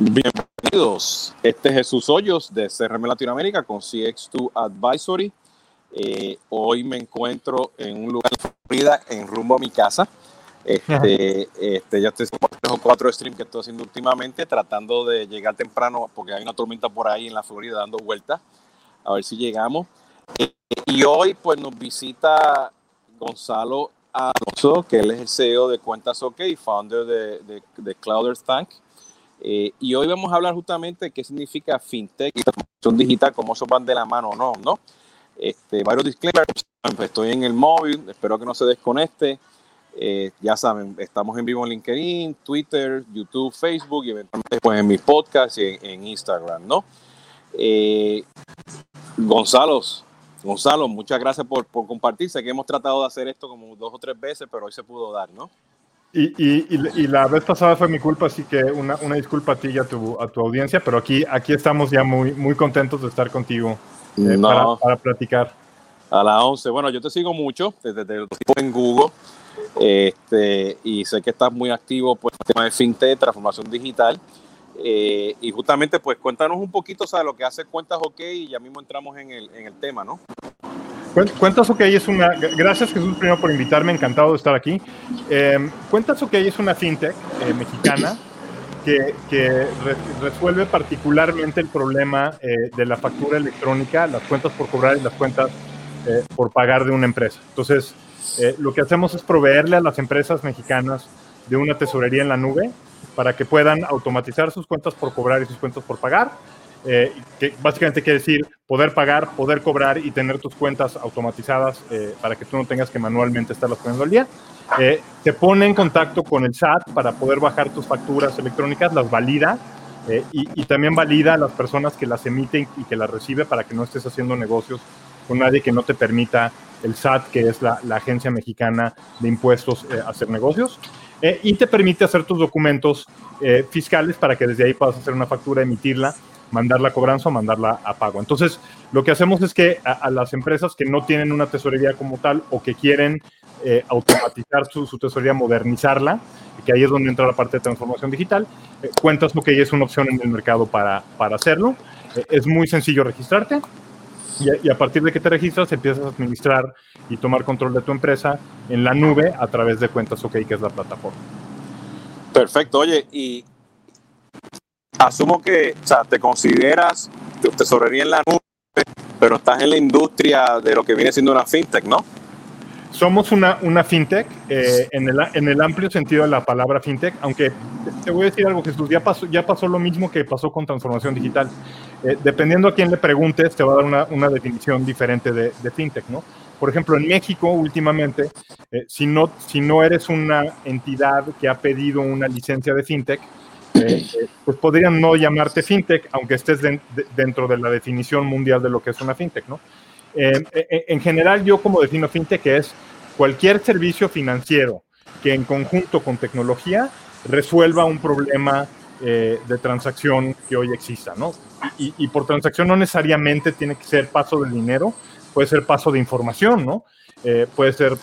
Bienvenidos. Este es Jesús Hoyos de CRM Latinoamérica con CX2 Advisory. Eh, hoy me encuentro en un lugar en Florida, en rumbo a mi casa. Este, este, ya estoy haciendo tres o cuatro streams que estoy haciendo últimamente, tratando de llegar temprano, porque hay una tormenta por ahí en la Florida dando vueltas, a ver si llegamos. Eh, y hoy, pues, nos visita Gonzalo Alonso, que él es el CEO de Cuentas OK, founder de, de, de Clouders Tank. Eh, y hoy vamos a hablar justamente de qué significa fintech y transformación digital, cómo eso van de la mano o no, ¿no? Este, varios disclaimers, estoy en el móvil, espero que no se desconecte. Eh, ya saben, estamos en vivo en LinkedIn, Twitter, YouTube, Facebook y eventualmente pues, en mi podcast y en, Instagram, ¿no? Eh, Gonzalo, Gonzalo, muchas gracias por, por compartir. Sé que hemos tratado de hacer esto como dos o tres veces, pero hoy se pudo dar, ¿no? Y, y, la vez pasada fue mi culpa, así que una, una, disculpa a ti y a tu, a tu audiencia, pero aquí, aquí estamos ya muy, muy contentos de estar contigo eh, para, para, platicar. A las 11. Bueno, yo te sigo mucho desde, desde en Google este, y sé que estás muy activo pues, en el tema de fintech, transformación digital. Eh, y justamente, pues cuéntanos un poquito, o lo que hace Cuentas OK y ya mismo entramos en el, en el tema, ¿no? Cuentas OK es una. Gracias Jesús primero por invitarme, encantado de estar aquí. Eh, Cuentas OK es una fintech eh, mexicana que, que resuelve particularmente el problema eh, de la factura electrónica, las cuentas por cobrar y las cuentas eh, por pagar de una empresa. Entonces, lo que hacemos es proveerle a las empresas mexicanas de una tesorería en la nube para que puedan automatizar sus cuentas por cobrar y sus cuentas por pagar eh, que básicamente quiere decir poder pagar, poder cobrar y tener tus cuentas automatizadas eh, para que tú no tengas que manualmente estarlas poniendo al día. Eh, te pone en contacto con el SAT para poder bajar tus facturas electrónicas, las valida y, también valida a las personas que las emiten y que las recibe para que no estés haciendo negocios con nadie que no te permita el SAT, que es la Agencia Mexicana de Impuestos, hacer negocios. y te permite hacer tus documentos fiscales para que desde ahí puedas hacer una factura, emitirla mandar la cobranza o mandarla a pago. Entonces, lo que hacemos es que a, las empresas que no tienen una tesorería como tal o que quieren eh, automatizar su, tesorería, modernizarla, que ahí es donde entra la parte de transformación digital, eh, cuentas lo que es una opción en el mercado para, para hacerlo. Eh, es muy sencillo registrarte y a, partir de que te registras empiezas a administrar y tomar control de tu empresa en la nube a través de Cuentas OK, que es la plataforma. Perfecto. Oye, y asumo que, o sea, te consideras tesorería en la nube, pero estás en la industria de lo que viene siendo una fintech, ¿no? Somos una, una fintech eh, en, el, en el amplio sentido de la palabra fintech, aunque te voy a decir algo, Jesús, ya pasó, ya pasó lo mismo que pasó con transformación digital. Eh, dependiendo a quién le preguntes, te va a dar una, una definición diferente de, de, fintech, ¿no? Por ejemplo, en México últimamente, eh, si, no, si no eres una entidad que ha pedido una licencia de fintech, eh, pues podrían no llamarte fintech, aunque estés dentro de la definición mundial de lo que es una fintech, ¿no? Eh, eh, en general, yo como defino fintech es cualquier servicio financiero que en conjunto con tecnología resuelva un problema de transacción que hoy exista, ¿no? Y, y, por transacción no necesariamente tiene que ser paso de dinero, puede ser paso de información, ¿no? puede ser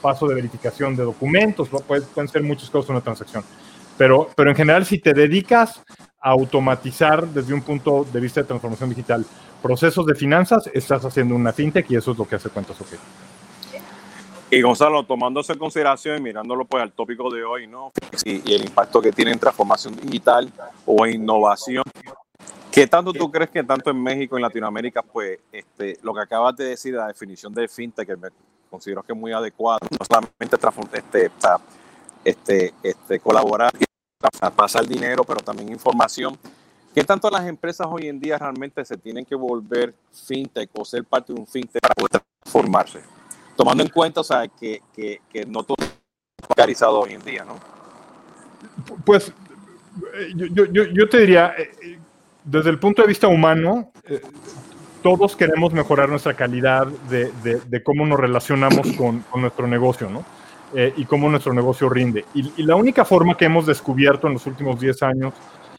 paso de verificación de documentos, pueden ser muchas cosas una transacción. Pero, pero en general, si te dedicas a automatizar desde un punto de vista de transformación digital procesos de finanzas, estás haciendo una fintech y eso es lo que hace Cuentas OK. Y Gonzalo, tomándose en consideración y mirándolo pues al tópico de hoy, ¿no? Y, el impacto que tiene en transformación digital o innovación, ¿qué tanto tú crees que tanto en México y en Latinoamérica, pues, este, lo que acabas de decir, la definición de fintech, que me considero que es muy adecuado, no solamente este, este, este, colaborar pasar dinero, pero también información. ¿Qué tanto las empresas hoy en día realmente se tienen que volver fintech o ser parte de un fintech para poder transformarse? Tomando en cuenta, o sea, que, que, que no todo es bancarizado hoy en día, ¿no? Pues yo, yo, yo te diría, eh, desde el punto de vista humano, eh, todos queremos mejorar nuestra calidad de, de, de cómo nos relacionamos con, con nuestro negocio, ¿no? Eh, y cómo nuestro negocio rinde. Y, la única forma que hemos descubierto en los últimos 10 años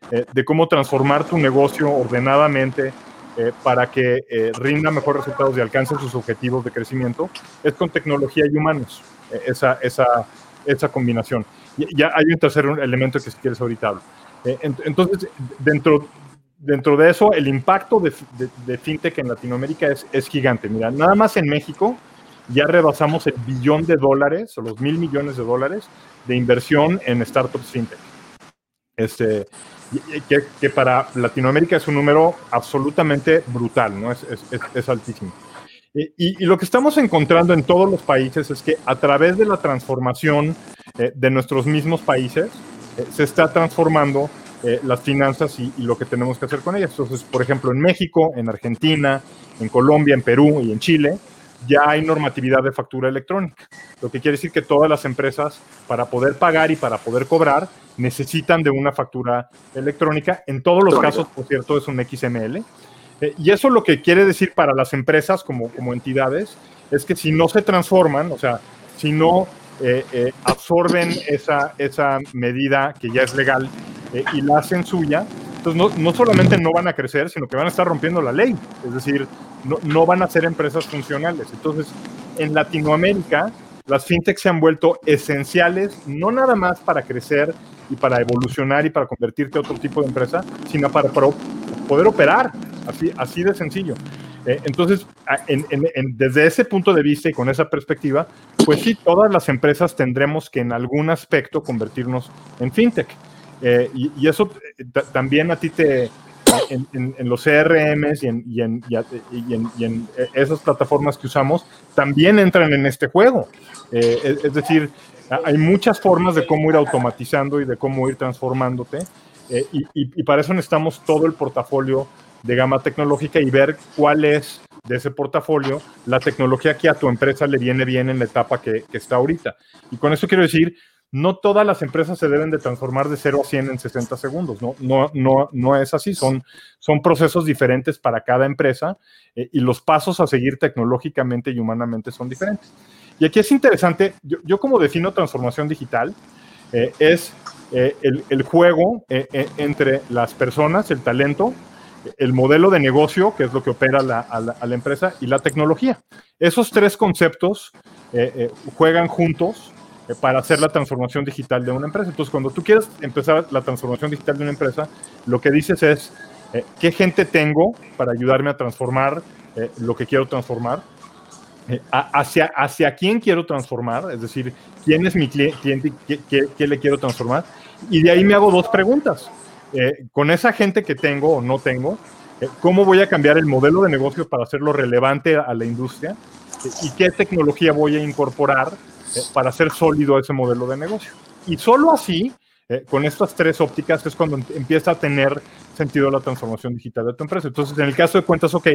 eh, de cómo transformar tu negocio ordenadamente eh, para que rinda mejores resultados y alcance sus objetivos de crecimiento es con tecnología y humanos, esa, esa, esa combinación. ya hay un tercer elemento que si quieres ahorita hablo. entonces, dentro, dentro de eso, el impacto de, de, fintech en Latinoamérica es, es, gigante. Mira, nada más en México ya rebasamos el billón de dólares o los mil millones de dólares de inversión en startups fintech. Este, que, que para Latinoamérica es un número absolutamente brutal, ¿no? Es, es, es altísimo. Y, y, lo que estamos encontrando en todos los países es que a través de la transformación eh, de nuestros mismos países eh, se está transformando eh, las finanzas y, lo que tenemos que hacer con ellas. Entonces, por ejemplo, en México, en Argentina, en Colombia, en Perú y en Chile, ya hay normatividad de factura electrónica. Lo que quiere decir que todas las empresas, para poder pagar y para poder cobrar, necesitan de una factura electrónica. En todos los casos, por cierto, es un XML. Eh, y eso lo que quiere decir para las empresas como, como entidades es que si no se transforman, o sea, si no eh, eh, absorben esa, esa medida que ya es legal eh, y la hacen suya, entonces no, no, solamente no van a crecer, sino que van a estar rompiendo la ley, es decir, no, no van a ser empresas funcionales. Entonces, en Latinoamérica, las fintechs se han vuelto esenciales, no nada más para crecer y para evolucionar y para convertirte a otro tipo de empresa, sino para, poder operar, así, así de sencillo. Eh, entonces, en, en, desde ese punto de vista y con esa perspectiva, pues sí, todas las empresas tendremos que en algún aspecto convertirnos en fintech. Eh, y, eso eh, también a ti te, en, los CRMs y en, y, y en, esas plataformas que usamos, también entran en este juego. es, decir, hay muchas formas de cómo ir automatizando y de cómo ir transformándote. y, para eso necesitamos todo el portafolio de gama tecnológica y ver cuál es de ese portafolio la tecnología que a tu empresa le viene bien en la etapa que, está ahorita. Y con eso quiero decir, no todas las empresas se deben de transformar de 0 a 100 en 60 segundos, no, no, no, no es así, son, son procesos diferentes para cada empresa eh, y los pasos a seguir tecnológicamente y humanamente son diferentes. Y aquí es interesante, yo, como defino transformación digital, eh, es eh, el, el, juego entre las personas, el talento, el modelo de negocio, que es lo que opera la, a, la, empresa, y la tecnología. Esos tres conceptos juegan juntos para hacer la transformación digital de una empresa. Entonces, cuando tú quieres empezar la transformación digital de una empresa, lo que dices es, ¿qué gente tengo para ayudarme a transformar lo que quiero transformar? hacia, hacia quién quiero transformar, es decir, quién es mi cliente, qué, qué le quiero transformar. Y de ahí me hago dos preguntas. Eh, con esa gente que tengo o no tengo, eh, cómo voy a cambiar el modelo de negocio para hacerlo relevante a la industria eh, y qué tecnología voy a incorporar para hacer sólido ese modelo de negocio. Y solo así, con estas tres ópticas, es cuando empieza a tener sentido la transformación digital de tu empresa. Entonces, en el caso de cuentas OK,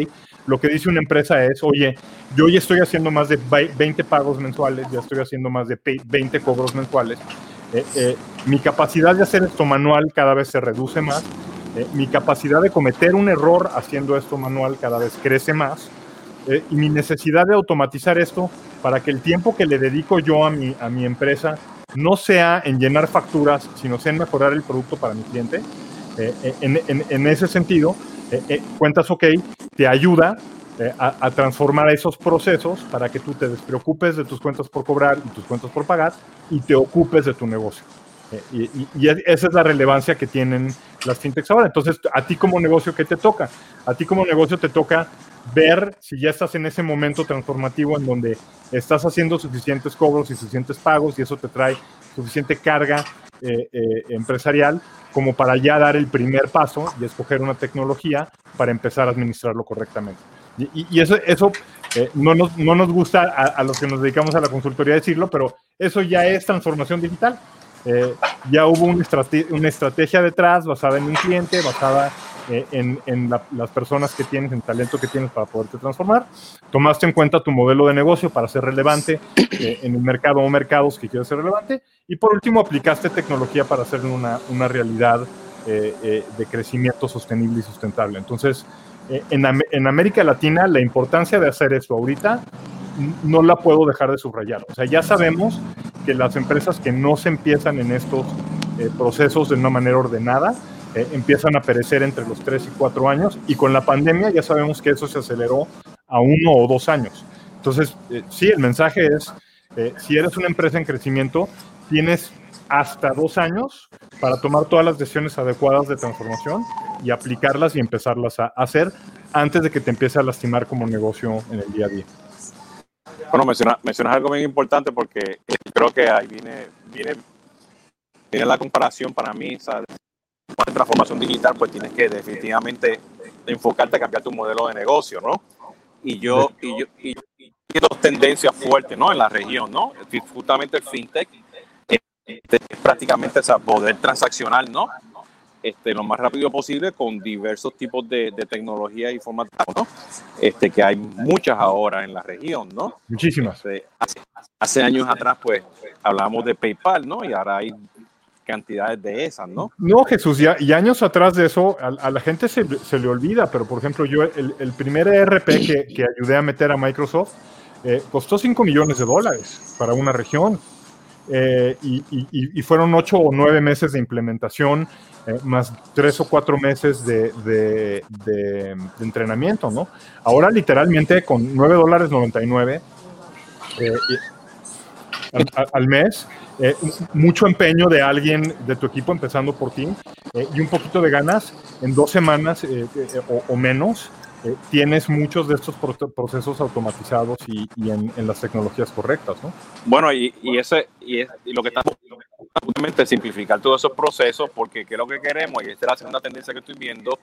lo que dice una empresa es, oye, yo ya estoy haciendo más de 20 pagos mensuales, ya estoy haciendo más de 20 cobros mensuales eh, eh, mi capacidad de hacer esto manual cada vez se reduce más, eh, mi capacidad de cometer un error haciendo esto manual cada vez crece más, y mi necesidad de automatizar esto para que el tiempo que le dedico yo a mi, a mi empresa no sea en llenar facturas, sino sea en mejorar el producto para mi cliente. En, en, en, ese sentido, Cuentas OK te ayuda eh, a, transformar esos procesos para que tú te despreocupes de tus cuentas por cobrar y tus cuentas por pagar y te ocupes de tu negocio. Eh, y, esa es la relevancia que tienen las fintechs ahora. Entonces, a ti como negocio, ¿qué te toca? A ti como negocio te toca ver si ya estás en ese momento transformativo en donde estás haciendo suficientes cobros y suficientes pagos y eso te trae suficiente carga eh, empresarial como para ya dar el primer paso y escoger una tecnología para empezar a administrarlo correctamente. Y, eso, eso eh, no, nos, no, nos, gusta a, los que nos dedicamos a la consultoría decirlo, pero eso ya es transformación digital. Eh, ya hubo una, una estrategia detrás basada en un cliente, basada eh, en, en las personas que tienes, en talento que tienes para poderte transformar. Tomaste en cuenta tu modelo de negocio para ser relevante en el mercado o mercados que quieres ser relevante. Y por último, aplicaste tecnología para hacer una, una realidad de crecimiento sostenible y sustentable. Entonces, eh, en, América Latina la importancia de hacer eso ahorita no la puedo dejar de subrayar. O sea, ya sabemos que las empresas que no se empiezan en estos eh, procesos de una manera ordenada, eh, empiezan a perecer entre los 3 y 4 años y con la pandemia ya sabemos que eso se aceleró a uno o dos años. Entonces, sí, el mensaje es, si eres una empresa en crecimiento, tienes hasta dos años para tomar todas las decisiones adecuadas de transformación y aplicarlas y empezarlas a hacer antes de que te empiece a lastimar como negocio en el día a día. Bueno, mencionas, mencionas algo bien importante porque creo que ahí viene, viene, viene la comparación para mí. ¿sabes? Para transformación digital, pues tienes que definitivamente enfocarte a cambiar tu modelo de negocio, ¿no? Y yo, y yo, y, dos tendencias fuertes, ¿no? En la región, ¿no? Justamente el fintech este, es prácticamente esa poder transaccional, ¿no? Este, lo más rápido posible con diversos tipos de, de tecnología informática, ¿no? Este, que hay muchas ahora en la región, ¿no? Muchísimas. Este, hace, hace, años atrás, pues, hablamos de PayPal, ¿no? Y ahora hay cantidades de esas, ¿no? No, Jesús, ya, y años atrás de eso, a, a la gente se, se, le olvida, pero por ejemplo, yo, el, el primer ERP que, que, ayudé a meter a Microsoft eh, costó 5 millones de dólares para una región. Eh, y, y, y, fueron 8 o 9 meses de implementación, eh, más 3 o 4 meses de, de, entrenamiento, ¿no? Ahora literalmente con 9 dólares 99 al, al mes, eh, mucho empeño de alguien de tu equipo, empezando por ti, eh, y un poquito de ganas, en dos semanas eh, o, menos, tienes muchos de estos procesos automatizados y, en, las tecnologías correctas, ¿no? Bueno, y, ese, y, y lo que estamos justamente simplificar todos esos procesos, porque ¿qué es lo que queremos? Y esta es la segunda tendencia que estoy viendo,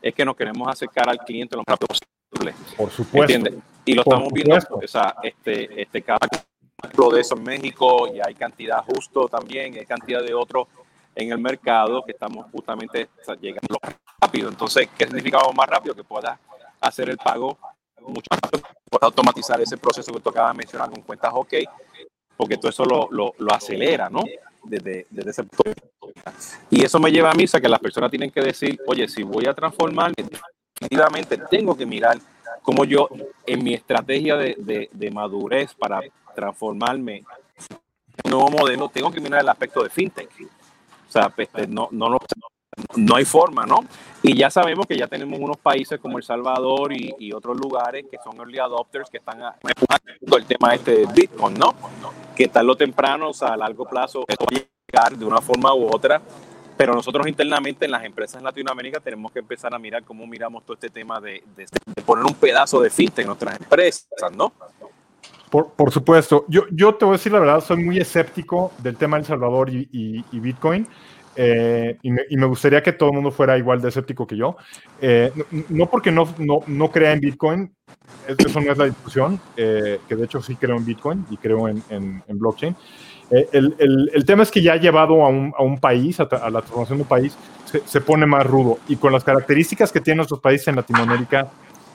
es que nos queremos acercar al cliente lo más rápido posible. Por supuesto. ¿Entiendes? Y lo Por estamos viendo, supuesto. o sea, este, este, cada ejemplo de eso en México y hay cantidad justo también, hay cantidad de otros en el mercado que estamos justamente llegando rápido. Entonces, ¿qué significa más rápido? Que puedas hacer el pago mucho más rápido, puedas automatizar ese proceso que tú acabas de mencionar con cuentas OK, porque todo eso lo, lo, lo acelera, ¿no? Desde, desde, ese punto. Y eso me lleva a mí a que las personas tienen que decir, oye, si voy a transformarme, definitivamente tengo que mirar cómo yo en mi estrategia de, de, de madurez para transformarme un nuevo modelo, tengo que mirar el aspecto de fintech. O sea, este, no, no, no, no hay forma, ¿no? Y ya sabemos que ya tenemos unos países como El Salvador y, y otros lugares que son early adopters que están empujando el tema este de Bitcoin, ¿no? Que tarde o temprano, o sea, a largo plazo, esto va a llegar de una forma u otra. Pero nosotros internamente en las empresas en Latinoamérica tenemos que empezar a mirar cómo miramos todo este tema de, de, de poner un pedazo de fintech en nuestras empresas, ¿no? Por, por, supuesto. Yo, yo te voy a decir la verdad, soy muy escéptico del tema El Salvador y, y, y Bitcoin. Eh, y, me, y, me, gustaría que todo el mundo fuera igual de escéptico que yo. Eh, no, no, porque no, no, no, crea en Bitcoin, eso no es la discusión, eh, que de hecho sí creo en Bitcoin y creo en, en, en blockchain. Eh, el, el, el, tema es que ya ha llevado a un, a un país, a, a, la transformación de un país, se, se, pone más rudo. Y con las características que tienen nuestros países en Latinoamérica,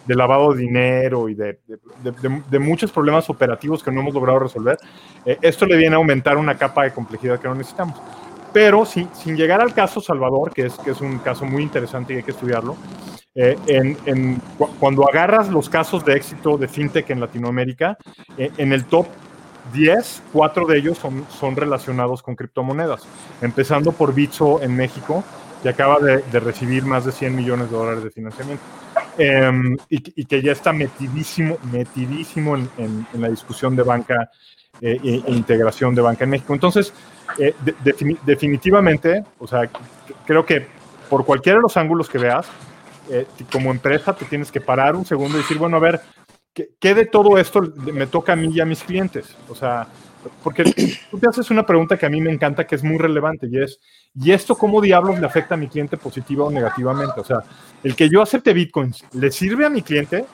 de lavado de dinero y de, de, de, de, muchos problemas operativos que no hemos logrado resolver, eh, esto le viene a aumentar una capa de complejidad que no necesitamos. Pero sin, llegar al caso Salvador, que es, un caso muy interesante y hay que estudiarlo, eh, cuando agarras los casos de éxito de fintech en Latinoamérica, eh, en el top 10, cuatro de ellos son, relacionados con criptomonedas, empezando por Bitso en México, que acaba de, recibir más de 100 millones de dólares de financiamiento. Eh, y, que ya está metidísimo, metidísimo en la discusión de banca eh, e, integración de banca en México. Entonces, eh, de, definitivamente, o sea, creo que por cualquiera de los ángulos que veas, eh, como empresa te tienes que parar un segundo y decir, bueno, a ver, ¿qué, ¿qué, de todo esto me toca a mí y a mis clientes? O sea, porque tú te haces una pregunta que a mí me encanta, que es muy relevante, y es, ¿y esto cómo diablos le afecta a mi cliente positiva o negativamente? O sea, el que yo acepte bitcoins, ¿le sirve a mi cliente?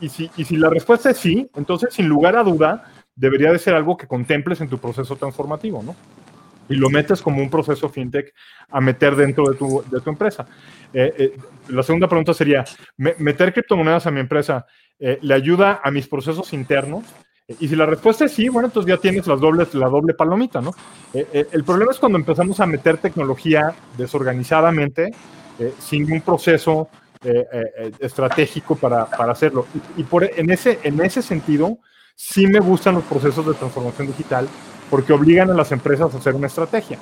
Y, si la respuesta es sí, entonces sin lugar a duda debería de ser algo que contemples en tu proceso transformativo, ¿no? Y lo metes como un proceso fintech a meter dentro de tu, de tu empresa. Eh, eh, la segunda pregunta sería, ¿meter criptomonedas a mi empresa eh, le ayuda a mis procesos internos? Y si la respuesta es sí, bueno, entonces ya tienes las dobles, la doble palomita, ¿no? el problema es cuando empezamos a meter tecnología desorganizadamente, sin un proceso eh, eh, estratégico para, para hacerlo. Y, y, por, en, ese, en ese sentido, sí me gustan los procesos de transformación digital porque obligan a las empresas a hacer una estrategia.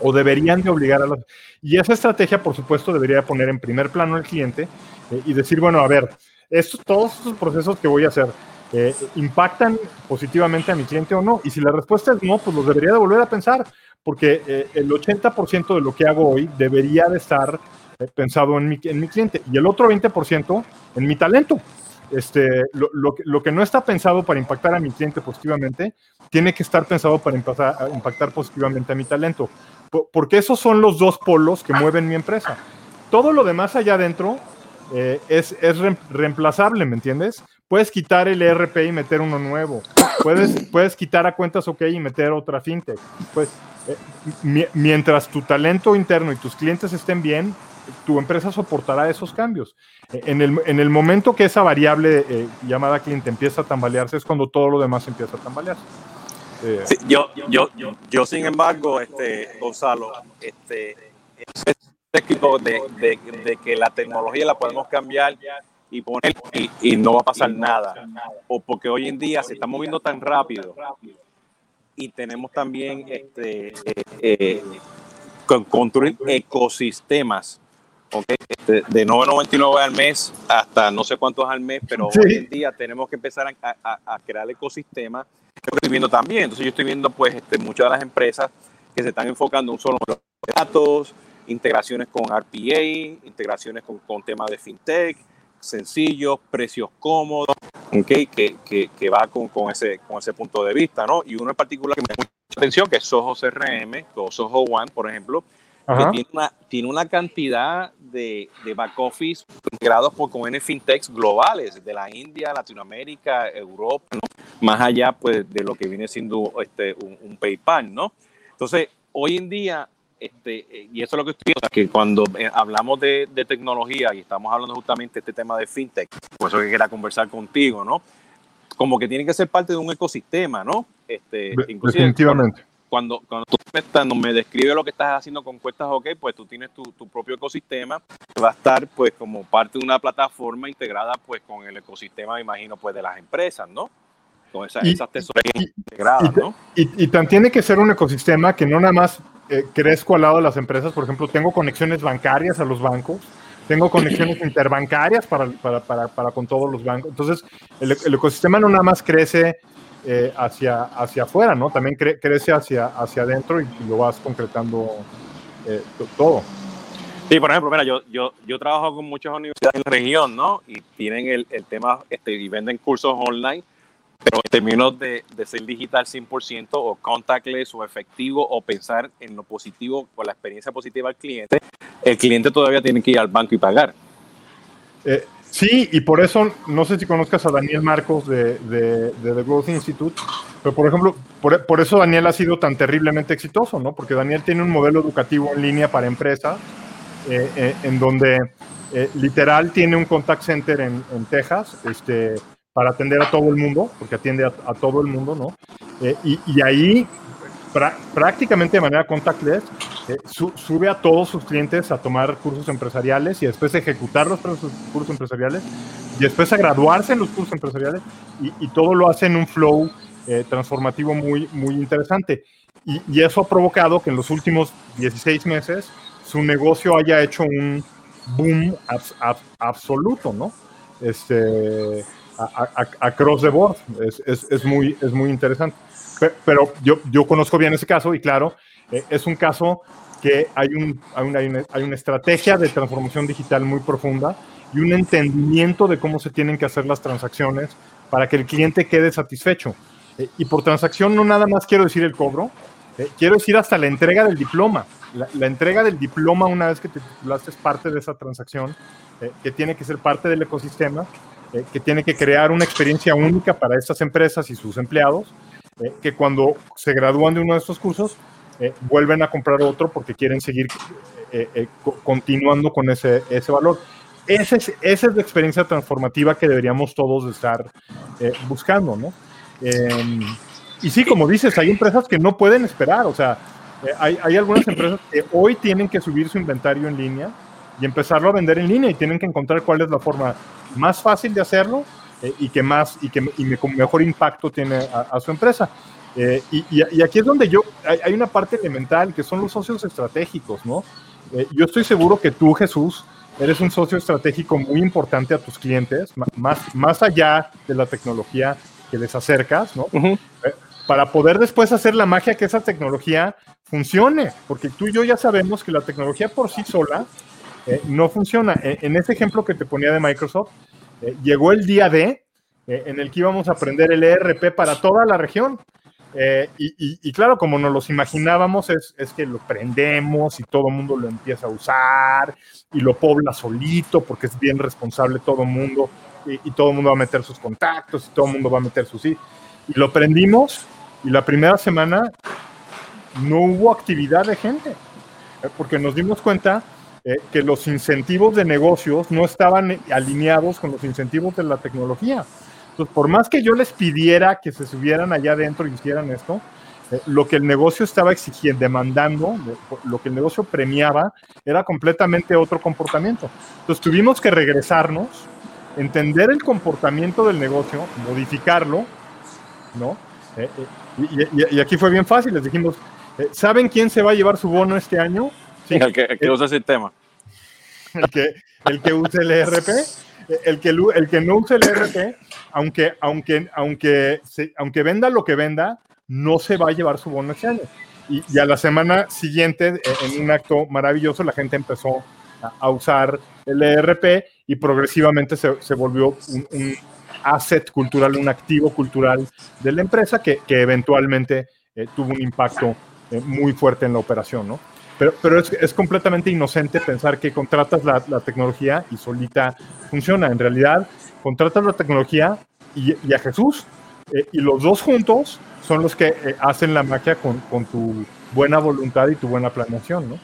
O deberían de obligar a las... Y esa estrategia, por supuesto, debería poner en primer plano al cliente eh, y decir, bueno, a ver, estos, todos estos procesos que voy a hacer, eh, impactan positivamente a mi cliente o no. Y si la respuesta es no, pues los debería de volver a pensar, porque eh, el 80% de lo que hago hoy debería de estar eh, pensado en mi, en mi cliente y el otro 20% en mi talento. Este, lo, lo, lo, que no está pensado para impactar a mi cliente positivamente, tiene que estar pensado para impactar, impactar positivamente a mi talento. Porque esos son los dos polos que mueven mi empresa. Todo lo demás allá adentro eh, es, es reemplazable, ¿me entiendes? Puedes quitar el ERP y meter uno nuevo. Puedes, puedes quitar a cuentas OK y meter otra fintech. Pues, eh, mientras tu talento interno y tus clientes estén bien, tu empresa soportará esos cambios. Eh, en el, en el momento que esa variable eh, llamada cliente empieza a tambalearse es cuando todo lo demás empieza a tambalearse. Eh, sí, yo, yo, yo, yo, sin embargo, este, Gonzalo, este, de, de, de, que la tecnología la podemos cambiar y poner y, y, no va a pasar nada. O porque hoy en día se está moviendo tan rápido y tenemos también este, eh, construir ecosistemas este, de 9.99 al mes hasta no sé cuántos al mes, pero hoy en día tenemos que empezar a, a, crear el ecosistema. Lo estoy viendo también. Entonces yo estoy viendo pues este, muchas de las empresas que se están enfocando en solo datos, integraciones con RPA, integraciones con, con temas de fintech, sencillos, precios cómodos, okay, que, que, que, va con, con, ese, con ese punto de vista, ¿no? Y uno en particular que me da mucha atención, que es Soho CRM, o Soho One, por ejemplo, que tiene una, tiene una cantidad de, de back office integrados por, con fintechs globales de la India, Latinoamérica, Europa, ¿no? más allá pues, de lo que viene siendo este, un, PayPal, ¿no? Entonces, hoy en día, este, y eso es lo que estoy viendo, que cuando eh, hablamos de, de, tecnología y estamos hablando justamente de este tema de fintech, por eso que quería conversar contigo, ¿no? Como que tiene que ser parte de un ecosistema, ¿no? Este, Definitivamente cuando, cuando tú cuando me describe lo que estás haciendo con Cuestas OK, pues tú tienes tu, tu, propio ecosistema que va a estar pues como parte de una plataforma integrada pues con el ecosistema, me imagino, pues de las empresas, ¿no? Con esa, esas tesorerías integradas, ¿no? Y, y, tan tiene que ser un ecosistema que no nada más eh, crezco al lado de las empresas, por ejemplo, tengo conexiones bancarias a los bancos, tengo conexiones interbancarias para, para, para, para, con todos los bancos. Entonces, el, el ecosistema no nada más crece eh, hacia, hacia afuera, ¿no? También cre crece hacia, hacia adentro y, lo vas concretando eh, todo. Sí, por ejemplo, mira, yo, yo, yo trabajo con muchas universidades en la región, ¿no? Y tienen el, el tema, este, y venden cursos online, pero en términos de, de, ser digital 100% o contactless o efectivo o pensar en lo positivo o la experiencia positiva al cliente, el cliente todavía tiene que ir al banco y pagar. Eh, Sí, y por eso, no sé si conozcas a Daniel Marcos de, de, de The Growth Institute, pero por ejemplo, por, por, eso Daniel ha sido tan terriblemente exitoso, ¿no? Porque Daniel tiene un modelo educativo en línea para empresas, eh, eh, en donde eh, literal tiene un contact center en, en, Texas, este, para atender a todo el mundo, porque atiende a, a todo el mundo, ¿no? Eh, y, y, ahí prácticamente de manera contactless, eh, su, sube a todos sus clientes a tomar cursos empresariales y después ejecutar los cursos empresariales y después a graduarse en los cursos empresariales y, todo lo hace en un flow eh, transformativo muy, muy interesante. Y, eso ha provocado que en los últimos 16 meses su negocio haya hecho un boom abs, ab, absoluto, ¿no? Este, across the board. Es, es, es, muy, es muy interesante pero yo, yo conozco bien ese caso y claro, eh, es un caso que hay, un, hay, una, hay, una, estrategia de transformación digital muy profunda y un entendimiento de cómo se tienen que hacer las transacciones para que el cliente quede satisfecho. Eh, y por transacción no nada más quiero decir el cobro, eh, quiero decir hasta la entrega del diploma. La, la, entrega del diploma una vez que te titulaste es parte de esa transacción, eh, que tiene que ser parte del ecosistema, eh, que tiene que crear una experiencia única para estas empresas y sus empleados eh, que cuando se gradúan de uno de estos cursos, eh, vuelven a comprar otro porque quieren seguir eh, eh continuando con ese, ese valor. Ese es, esa es la experiencia transformativa que deberíamos todos estar eh, buscando, ¿no? Em, y sí, como dices, hay empresas que no pueden esperar, o sea, hay, hay algunas empresas que hoy tienen que subir su inventario en línea y empezarlo a vender en línea y tienen que encontrar cuál es la forma más fácil de hacerlo eh, y que más y que y mejor impacto tiene a, a su empresa. Eh, y, y, aquí es donde yo, hay, hay, una parte elemental que son los socios estratégicos, ¿no? Eh, yo estoy seguro que tú, Jesús, eres un socio estratégico muy importante a tus clientes, más, más allá de la tecnología que les acercas, ¿no? Eh, para poder después hacer la magia que esa tecnología funcione, porque tú y yo ya sabemos que la tecnología por sí sola eh, no funciona. E, en ese ejemplo que te ponía de Microsoft, eh, llegó el día D en el que íbamos a aprender el ERP para toda la región. y, claro, como nos los imaginábamos, es, es, que lo prendemos y todo el mundo lo empieza a usar y lo pobla solito porque es bien responsable todo el mundo y, todo el mundo va a meter sus contactos y todo el mundo va a meter sus... Y lo prendimos y la primera semana no hubo actividad de gente, eh, porque nos dimos cuenta eh, que los incentivos de negocios no estaban alineados con los incentivos de la tecnología. Entonces, por más que yo les pidiera que se subieran allá adentro y hicieran esto, eh, lo que el negocio estaba exigiendo, demandando, lo que el negocio premiaba, era completamente otro comportamiento. Entonces tuvimos que regresarnos entender el comportamiento del negocio, modificarlo, ¿no? Eh, eh, y, aquí fue bien fácil, les dijimos, eh, ¿saben quién se va a llevar su bono este año? Sí, el que, el que usa el sistema. El que, el que use el ERP, el que, el que no use el ERP, aunque, aunque, aunque, aunque venda lo que venda, no se va a llevar su bono año. Y, y, a la semana siguiente, en un acto maravilloso, la gente empezó a, usar el ERP y progresivamente se, se volvió un, asset cultural, un activo cultural de la empresa que, que eventualmente eh, tuvo un impacto eh, muy fuerte en la operación, ¿no? Pero, pero es, es, completamente inocente pensar que contratas la, la, tecnología y solita funciona. En realidad, contratas la tecnología y, y a Jesús, eh, y los dos juntos son los que hacen la magia con, con tu buena voluntad y tu buena planeación, ¿no?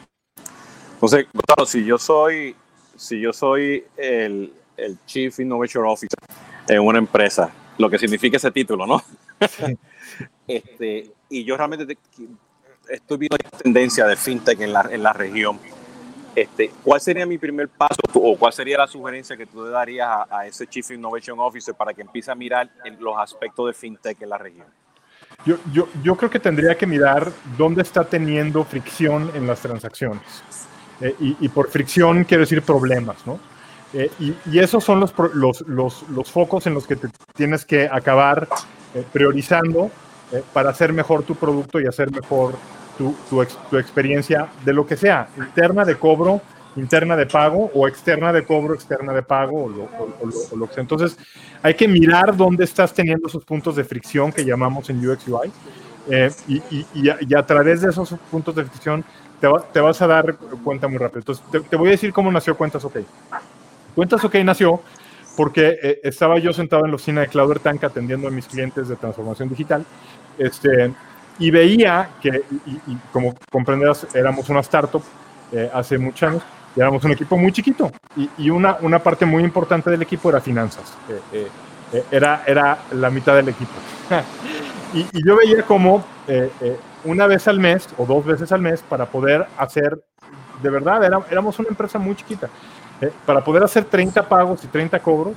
Entonces, Gustavo, si yo soy, si yo soy el, el, Chief Innovation Officer en una empresa, lo que significa ese título, ¿no? este, y yo realmente estoy viendo tendencia de fintech en la, en la región. Este, ¿Cuál sería mi primer paso o cuál sería la sugerencia que tú le darías a, a ese Chief Innovation Officer para que empiece a mirar los aspectos de fintech en la región? Yo, yo, yo creo que tendría que mirar dónde está teniendo fricción en las transacciones. Eh, y, por fricción quiero decir problemas, ¿no? Eh, y, esos son los, los, los, los, focos en los que te tienes que acabar eh, priorizando para hacer mejor tu producto y hacer mejor tu, tu, experiencia de lo que sea, interna de cobro, interna de pago o externa de cobro, externa de pago. Entonces, hay que mirar dónde estás teniendo esos puntos de fricción que llamamos en UX UI y, y, a, través de esos puntos de fricción te, vas a dar cuenta muy rápido. Entonces, te, voy a decir cómo nació Cuentas OK. Cuentas OK nació porque eh, estaba yo sentado en la oficina de Cloud Tank atendiendo a mis clientes de transformación digital este, y veía que, y, como comprenderás, éramos una startup eh, hace muchos años y éramos un equipo muy chiquito y, y una, una, parte muy importante del equipo era finanzas. Eh, era, era la mitad del equipo. y, y, yo veía como una vez al mes o dos veces al mes para poder hacer, de verdad, éramos una empresa muy chiquita, eh, para poder hacer 30 pagos y 30 cobros.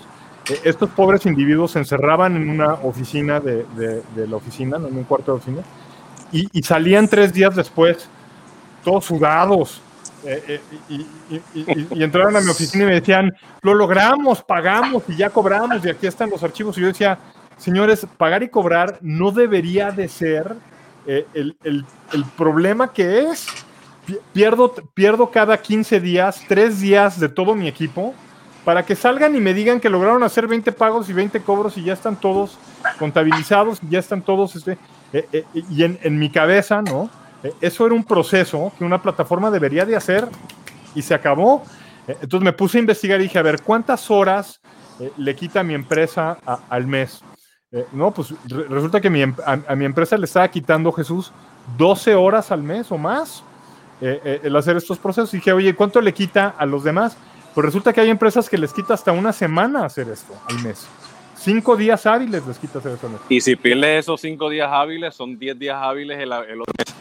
Eh, estos pobres individuos se encerraban en una oficina de, de, la oficina, en un cuarto de oficina, y, salían tres días después, todos sudados, eh, y, y, entraron a mi oficina y me decían, lo logramos, pagamos y ya cobramos y aquí están los archivos. Y yo decía, señores, pagar y cobrar no debería de ser eh, el, el, el, problema que es, pierdo, pierdo cada 15 días, 3 días de todo mi equipo para que salgan y me digan que lograron hacer 20 pagos y 20 cobros y ya están todos contabilizados, y ya están todos, este, eh, eh, y en, mi cabeza, ¿no? eso era un proceso que una plataforma debería de hacer y se acabó. entonces me puse a investigar y dije, a ver, ¿cuántas horas le quita a mi empresa a, al mes? Eh, no, pues resulta que em, a, mi empresa le estaba quitando Jesús 12 horas al mes o más eh, eh, el hacer estos procesos. Y dije, oye, ¿cuánto le quita a los demás? Pues resulta que hay empresas que les quita hasta una semana hacer esto al mes. Cinco días hábiles les quita hacer eso. Y si pierde esos cinco días hábiles, son 10 días hábiles el, el otro mes.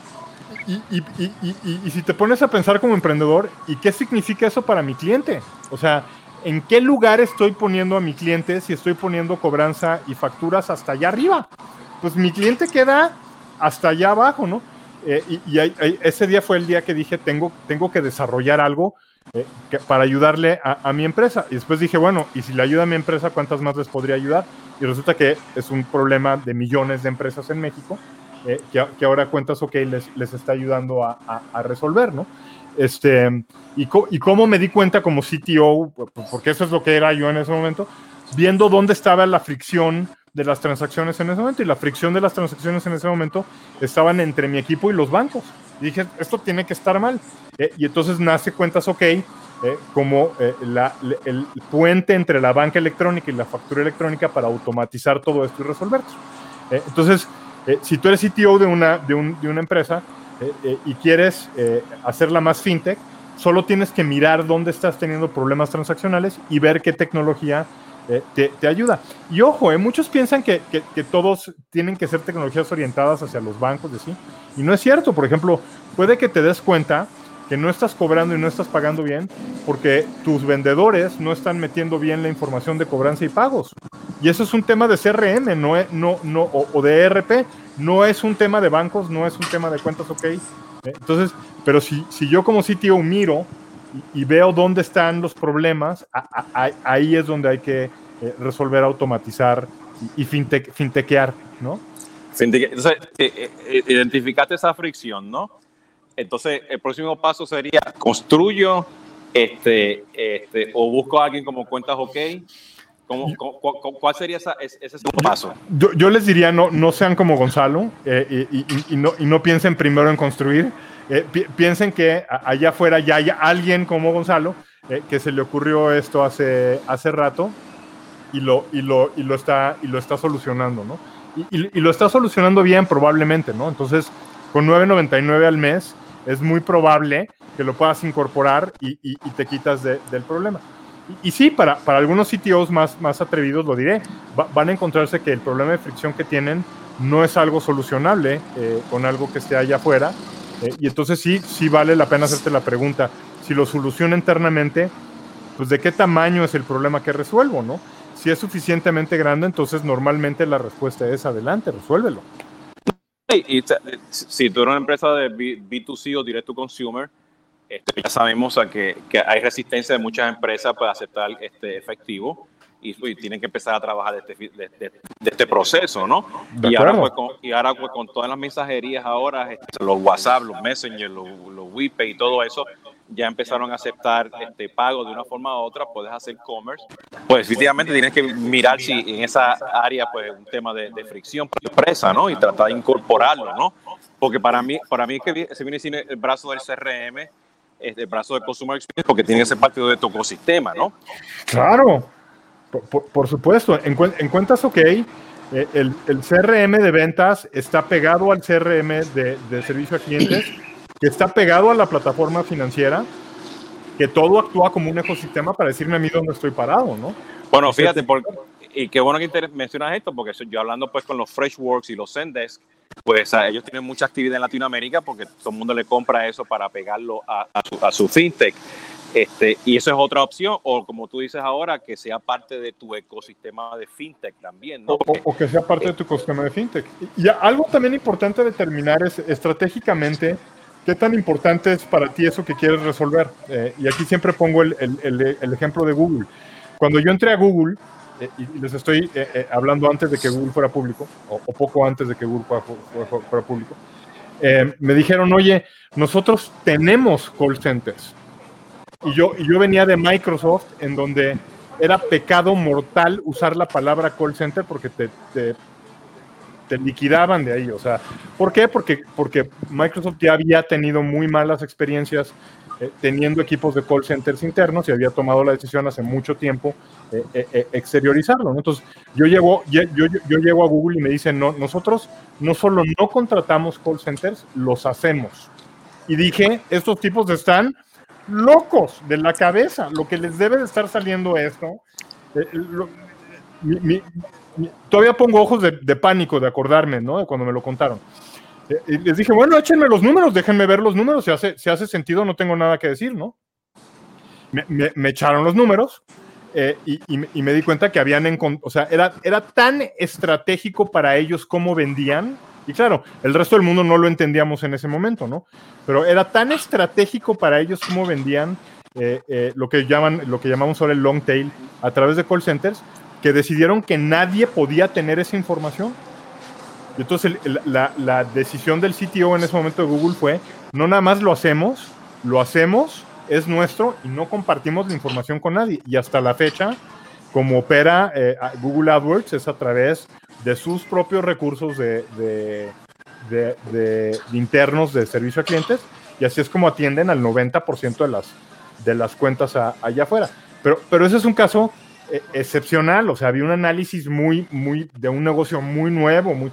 Y, y, y, y, si te pones a pensar como emprendedor, ¿y qué significa eso para mi cliente? O sea, en qué lugar estoy poniendo a mi cliente si estoy poniendo cobranza y facturas hasta allá arriba. Pues mi cliente queda hasta allá abajo, ¿no? Eh, y, ese día fue el día que dije, tengo, tengo que desarrollar algo eh, para ayudarle a, mi empresa. Y después dije, bueno, y si le ayuda a mi empresa, ¿cuántas más les podría ayudar? Y resulta que es un problema de millones de empresas en México eh, que, ahora Cuentas OK les, les está ayudando a, a, resolver, ¿no? Este, y, y cómo me di cuenta como CTO, porque eso es lo que era yo en ese momento, viendo dónde estaba la fricción de las transacciones en ese momento. Y la fricción de las transacciones en ese momento estaban entre mi equipo y los bancos. Dije, esto tiene que estar mal. Eh, y entonces nace Cuentas OK eh, como eh, el puente entre la banca electrónica y la factura electrónica para automatizar todo esto y resolverlo. entonces, si tú eres CTO de una, de, de una empresa y quieres hacerla más fintech, solo tienes que mirar dónde estás teniendo problemas transaccionales y ver qué tecnología te, te, ayuda. Y ojo, eh, muchos piensan que, todos tienen que ser tecnologías orientadas hacia los bancos, de sí. Y no es cierto. Por ejemplo, puede que te des cuenta que no estás cobrando y no estás pagando bien porque tus vendedores no están metiendo bien la información de cobranza y pagos. Y eso es un tema de CRM, no, no, no, o, o de ERP, no es un tema de bancos, no es un tema de cuentas OK. Eh, entonces, pero si, si yo como sitio miro y, veo dónde están los problemas, ahí es donde hay que eh, resolver, automatizar y, fintequear, ¿no? Entonces, eh, eh, identificaste esa fricción, ¿no? Entonces, el próximo paso sería, construyo este, este, o busco a alguien como cuentas OK. ¿Cómo, cuál sería esa, ese segundo paso? Yo, les diría, no, no sean como Gonzalo y, no, y no piensen primero en construir, eh, piensen que allá afuera ya hay alguien como Gonzalo eh, que se le ocurrió esto hace, hace rato y lo, y, lo, y, lo está, y lo está solucionando, ¿no? Y, lo está solucionando bien probablemente, ¿no? Entonces, con 9.99 al mes es muy probable que lo puedas incorporar y, te quitas del problema. Y, sí, para, para algunos sitios más, más atrevidos, lo diré, van a encontrarse que el problema de fricción que tienen no es algo solucionable eh, con algo que esté allá afuera eh, y entonces sí, sí vale la pena hacerte la pregunta, si lo soluciono internamente, pues de qué tamaño es el problema que resuelvo, ¿no? Si es suficientemente grande, entonces normalmente la respuesta es adelante, resuélvelo. Y, si tú eres una empresa de B, 2 c o Direct to Consumer, este, ya sabemos que, que, hay resistencia de muchas empresas para aceptar este efectivo y, tienen que empezar a trabajar de este, de, este proceso, ¿no? Y ahora, pues, con, y ahora pues, con todas las mensajerías ahora, este, los WhatsApp, los Messenger, los, los WePay y todo eso, ya empezaron a aceptar este pago de una forma u otra, puedes hacer commerce, pues efectivamente tienes que mirar si en esa área pues un tema de, fricción por empresa, ¿no? Y tratar de incorporarlo, ¿no? Porque para mí, para mí es que se viene sin el brazo del CRM, el brazo de Consumer Experience, porque tiene que ser parte de tu ecosistema, ¿no? Claro, por, supuesto, en, cuentas OK, eh, el, CRM de ventas está pegado al CRM de, servicio a clientes, que está pegado a la plataforma financiera, que todo actúa como un ecosistema para decirme a mí dónde estoy parado, ¿no? Bueno, fíjate, y qué bueno que mencionas esto, porque yo hablando pues con los Freshworks y los Zendesk, pues ellos tienen mucha actividad en Latinoamérica porque todo el mundo le compra eso para pegarlo a, su, a su fintech. Este, y eso es otra opción, o como tú dices ahora, que sea parte de tu ecosistema de fintech también, ¿no? o, que sea parte de tu ecosistema de fintech. Y algo también importante determinar es estratégicamente qué tan importante es para ti eso que quieres resolver. Eh, y aquí siempre pongo el, el, el, ejemplo de Google. Cuando yo entré a Google, eh, y les estoy eh, hablando antes de que Google fuera público, o, poco antes de que Google fuera, fuera público, me dijeron, oye, nosotros tenemos call centers y yo, yo venía de Microsoft, en donde era pecado mortal usar la palabra call center porque te, te, liquidaban de ahí. O sea, ¿por qué? Porque, porque Microsoft ya había tenido muy malas experiencias eh, teniendo equipos de call centers internos y había tomado la decisión hace mucho tiempo eh, eh, exteriorizarlo. Entonces, yo llego, yo, yo llego a Google y me dicen, no, nosotros no solo no contratamos call centers, los hacemos. Y dije, estos tipos están locos de la cabeza. Lo que les debe de estar saliendo esto. Eh, todavía pongo ojos de, pánico de acordarme, ¿no? De cuando me lo contaron. Eh, y les dije, bueno, échenme los números, déjenme ver los números. Si hace, si hace sentido, no tengo nada que decir, ¿no? Me, echaron los números eh, y, me di cuenta que habían, o sea, era, era tan estratégico para ellos cómo vendían y claro, el resto del mundo no lo entendíamos en ese momento, ¿no? Pero era tan estratégico para ellos cómo vendían lo, que llaman, lo que llamamos ahora el long tail a través de call centers, que decidieron que nadie podía tener esa información. Y entonces la, la, decisión del CTO en ese momento de Google fue, no nada más lo hacemos, lo hacemos, es nuestro y no compartimos la información con nadie. Y hasta la fecha, como opera eh, Google AdWords, es a través de sus propios recursos de, internos de servicio a clientes y así es como atienden al 90% de las, de las cuentas allá afuera. Pero, pero ese es un caso eh, excepcional, o sea, había un análisis muy, muy, de un negocio muy nuevo, muy,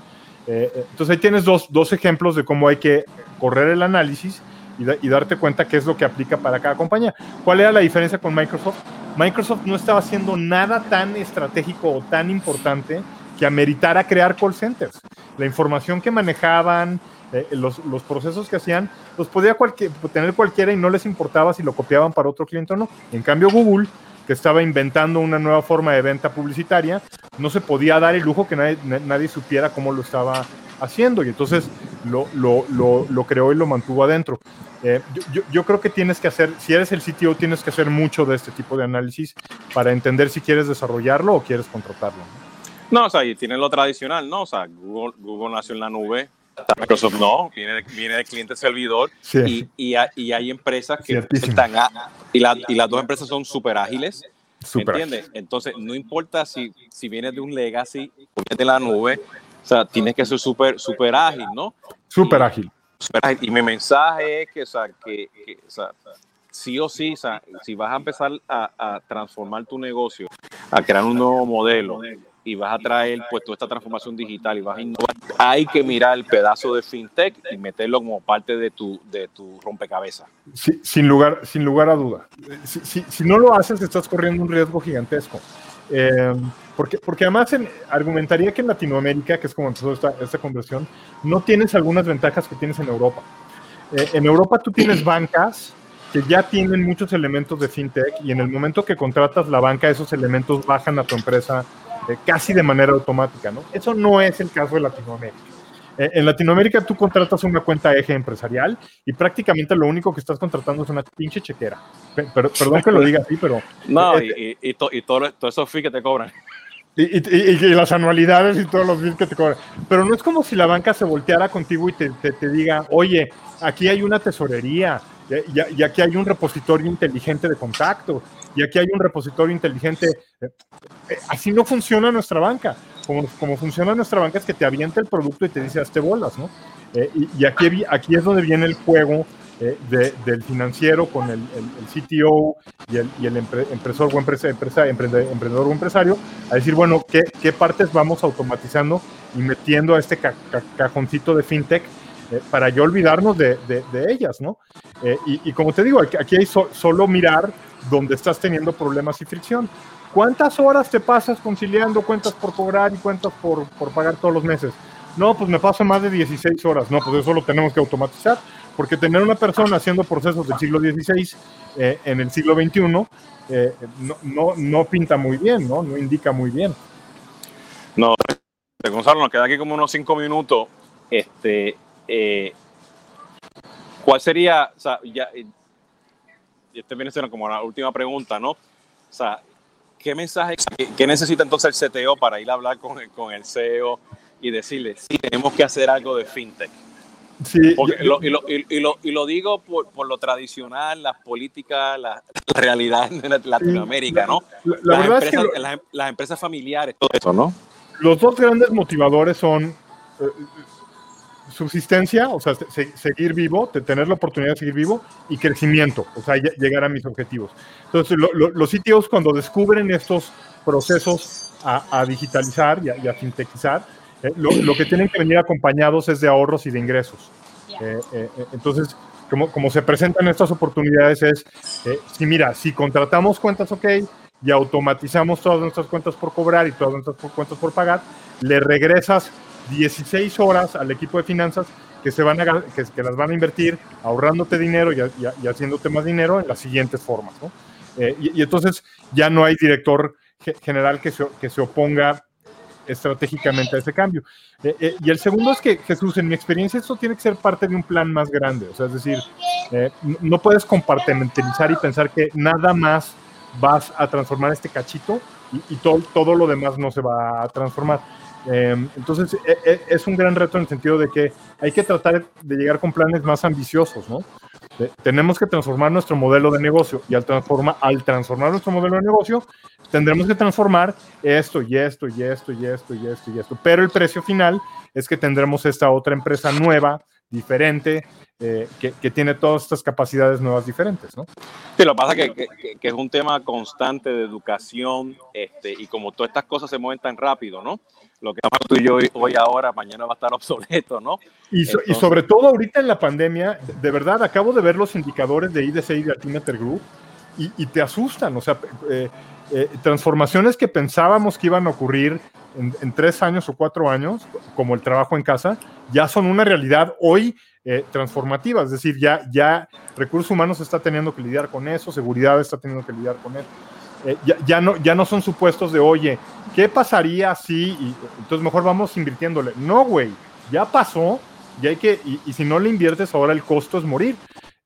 eh, eh, entonces ahí tienes dos, dos, ejemplos de cómo hay que correr el análisis y, darte cuenta qué es lo que aplica para cada compañía. ¿Cuál era la diferencia con Microsoft? Microsoft no estaba haciendo nada tan estratégico o tan importante que ameritara crear call centers. La información que manejaban, eh, los, los, procesos que hacían, los podía tener cualquiera y no les importaba si lo copiaban para otro cliente o no. En cambio, Google que estaba inventando una nueva forma de venta publicitaria, no se podía dar el lujo que nadie, nadie supiera cómo lo estaba haciendo y entonces lo, lo, lo, lo creó y lo mantuvo adentro. Eh, yo, yo, creo que tienes que hacer, si eres el sitio, tienes que hacer mucho de este tipo de análisis para entender si quieres desarrollarlo o quieres contratarlo. No, o sea, y tiene lo tradicional, ¿no? O sea, Google, Google nació en la nube, Microsoft no, viene, viene de cliente servidor y, y, y, hay empresas que están y, la, y, las dos empresas son súper ágiles. Super ¿Entiendes? Entonces, no importa si, si vienes de un legacy o de la nube, o sea, tienes que ser súper super ágil, ¿no? Súper ágil. Super ágil. Y mi mensaje es que, o sea, que, que o sea, sí o sí, o sea, si vas a empezar a, a transformar tu negocio, a crear un nuevo modelo, y vas a traer pues toda esta transformación digital y vas a innovar, hay que mirar el pedazo de fintech y meterlo como parte de tu, de tu rompecabezas. Sí, sin, lugar, sin lugar a duda. Si, si, no lo haces, estás corriendo un riesgo gigantesco. Eh, porque, porque además en, argumentaría que en Latinoamérica, que es como empezó esta, esta conversión, no tienes algunas ventajas que tienes en Europa. Eh, en Europa tú tienes bancas que ya tienen muchos elementos de fintech y en el momento que contratas la banca, esos elementos bajan a tu empresa casi de manera automática, ¿no? Eso no es el caso de Latinoamérica. Eh, en Latinoamérica tú contratas una cuenta eje empresarial y prácticamente lo único que estás contratando es una pinche chequera. Pero, perdón que lo diga así, pero... No, y, y, y todo, esos fees que te cobran. Y, las anualidades y todos los fees que te cobran. Pero no es como si la banca se volteara contigo y te, te, diga, oye, aquí hay una tesorería, y, aquí hay un repositorio inteligente de contacto, y aquí hay un repositorio inteligente. Eh, eh, así no funciona nuestra banca. Como, como, funciona nuestra banca es que te avienta el producto y te dice hazte bolas, ¿no? Eh, y, aquí, aquí es donde viene el juego del financiero con el, el, CTO y el, y el empresor o empresa, empresa, emprendedor o empresario, a decir, bueno, ¿qué, qué partes vamos automatizando y metiendo a este cajoncito de fintech para yo olvidarnos de, de, ellas, ¿no? y, y, como te digo, aquí hay solo mirar donde estás teniendo problemas y fricción. ¿Cuántas horas te pasas conciliando cuentas por cobrar y cuentas por, por pagar todos los meses? No, pues me paso más de 16 horas. No, pues eso lo tenemos que automatizar, porque tener una persona haciendo procesos del siglo XVI eh, en el siglo XXI eh, no, no, no, pinta muy bien, ¿no? No indica muy bien. No, Gonzalo, nos queda aquí como unos cinco minutos. Este, eh, ¿Cuál sería, o sea, ya, y este viene siendo como la última pregunta, ¿no? O sea, ¿qué mensaje, qué, necesita entonces el CTO para ir a hablar con el, con el CEO y decirle, sí, tenemos que hacer algo de fintech? Sí, y, lo, y, lo, y, lo, digo por, por, lo tradicional, las políticas, la, realidad de Latinoamérica, ¿no? La, las, empresas, es que las, las, empresas familiares, todo eso, ¿no? Los dos grandes motivadores son eh, subsistencia, o sea, seguir vivo, tener la oportunidad de seguir vivo y crecimiento, o sea, llegar a mis objetivos. Entonces, los sitios cuando descubren estos procesos a, digitalizar y a, y sintetizar, eh, lo, que tienen que venir acompañados es de ahorros y de ingresos. Eh, eh, entonces, como, como se presentan estas oportunidades es, si mira, si contratamos cuentas OK y automatizamos todas nuestras cuentas por cobrar y todas nuestras cuentas por pagar, le regresas 16 horas al equipo de finanzas que, se van a, que, que las van a invertir ahorrándote dinero y, y, haciéndote más dinero en las siguientes formas. ¿no? Eh, y, entonces ya no hay director general que se, que se oponga estratégicamente a ese cambio. Eh, eh, y el segundo es que, Jesús, en mi experiencia, esto tiene que ser parte de un plan más grande. O sea, es decir, no puedes compartimentalizar y pensar que nada más vas a transformar este cachito y, todo, todo lo demás no se va a transformar. Entonces, es un gran reto en el sentido de que hay que tratar de llegar con planes más ambiciosos, ¿no? tenemos que transformar nuestro modelo de negocio y al, transforma, al transformar nuestro modelo de negocio, tendremos que transformar esto y esto y esto y esto y esto y esto. Pero el precio final es que tendremos esta otra empresa nueva, diferente, eh, que, tiene todas estas capacidades nuevas diferentes, ¿no? Sí, lo que pasa es que, que, es un tema constante de educación este, y como todas estas cosas se mueven tan rápido, ¿no? Lo que estamos tú y yo hoy, ahora, mañana va a estar obsoleto, ¿no? Y, y, sobre todo ahorita en la pandemia, de verdad, acabo de ver los indicadores de IDC y de Altimeter Group y, y te asustan, o sea, eh, eh, transformaciones que pensábamos que iban a ocurrir en, tres años o cuatro años, como el trabajo en casa, ya son una realidad hoy eh, transformativa. Es decir, ya, ya recursos humanos está teniendo que lidiar con eso, seguridad está teniendo que lidiar con eso. Eh, ya, ya, no, ya no son supuestos de, oye, ¿qué pasaría si? Entonces mejor vamos invirtiéndole. No, güey, ya pasó, y hay que, y, si no le inviertes ahora el costo es morir.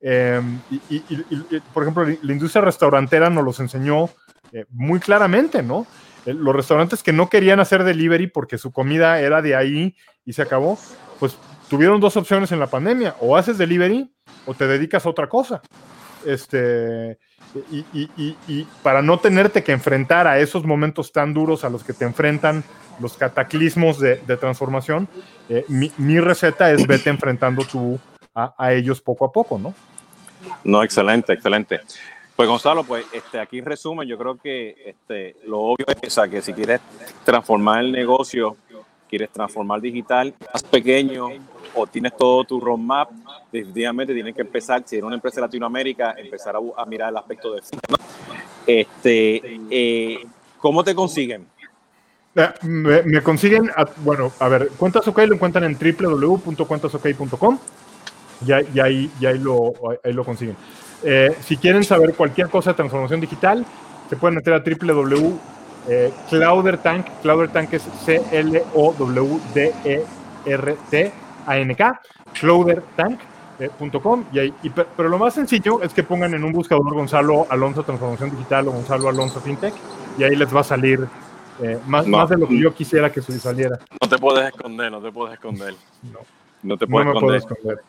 Em, y, por ejemplo, la industria restaurantera nos los enseñó eh, muy claramente, ¿no? los restaurantes que no querían hacer delivery porque su comida era de ahí y se acabó, pues tuvieron dos opciones en la pandemia, o haces delivery o te dedicas a otra cosa. Este, y, para no tenerte que enfrentar a esos momentos tan duros a los que te enfrentan los cataclismos de, transformación, eh, mi, receta es vete enfrentando tú a, a ellos poco a poco, ¿no? No, excelente, excelente. Pues Gonzalo, pues este, aquí en resumen, yo creo que este, lo obvio es que si quieres transformar el negocio, quieres transformar digital, más pequeño o tienes todo tu roadmap, definitivamente tienes que empezar, si eres una empresa de Latinoamérica, empezar a, mirar el aspecto de este, eh, ¿Cómo te consiguen? Eh, me, consiguen, bueno, a ver, Cuentas OK lo encuentran en www.cuentasok.com y, ahí lo consiguen. Eh, si quieren saber cualquier cosa de transformación digital, se pueden meter a www.cloudertank. Eh, Cloudertank es C-L-O-W-D-E-R-T-A-N-K. Cloudertank.com. Y pero lo más sencillo es que pongan en un buscador Gonzalo Alonso Transformación Digital o Gonzalo Alonso FinTech y ahí les va a salir eh, más, más de lo que yo quisiera que saliera. No te puedes esconder, no te puedes esconder. No, no te puedes esconder.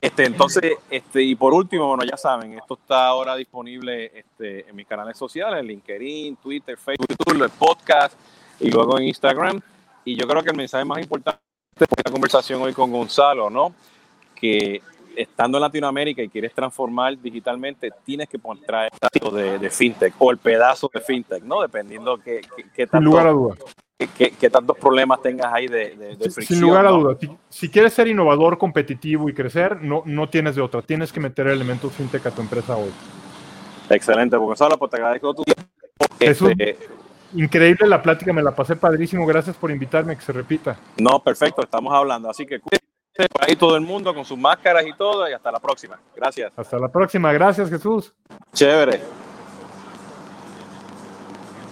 Este, entonces, este, y por último, bueno, ya saben, esto está ahora disponible este, en mis canales sociales, LinkedIn, Twitter, Facebook, YouTube, el podcast y luego en Instagram. Y yo creo que el mensaje más importante de esta conversación hoy con Gonzalo, ¿no? Que estando en Latinoamérica y quieres transformar digitalmente, tienes que traer el tipo de, de, fintech o el pedazo de fintech, ¿no? Dependiendo qué, qué, Sin lugar a dudas qué, tantos problemas tengas ahí de, fricción. Sin lugar a dudas. Si, quieres ser innovador, competitivo y crecer, no, no tienes de otra. Tienes que meter elementos fintech a tu empresa hoy. Excelente, Gonzalo, pues te agradezco tu tiempo. Este, increíble la plática, me la pasé padrísimo. Gracias por invitarme, que se repita. No, perfecto, estamos hablando. Así que por ahí todo el mundo con sus máscaras y todo. Y hasta la próxima. Gracias. Hasta la próxima. Gracias, Jesús. Chévere.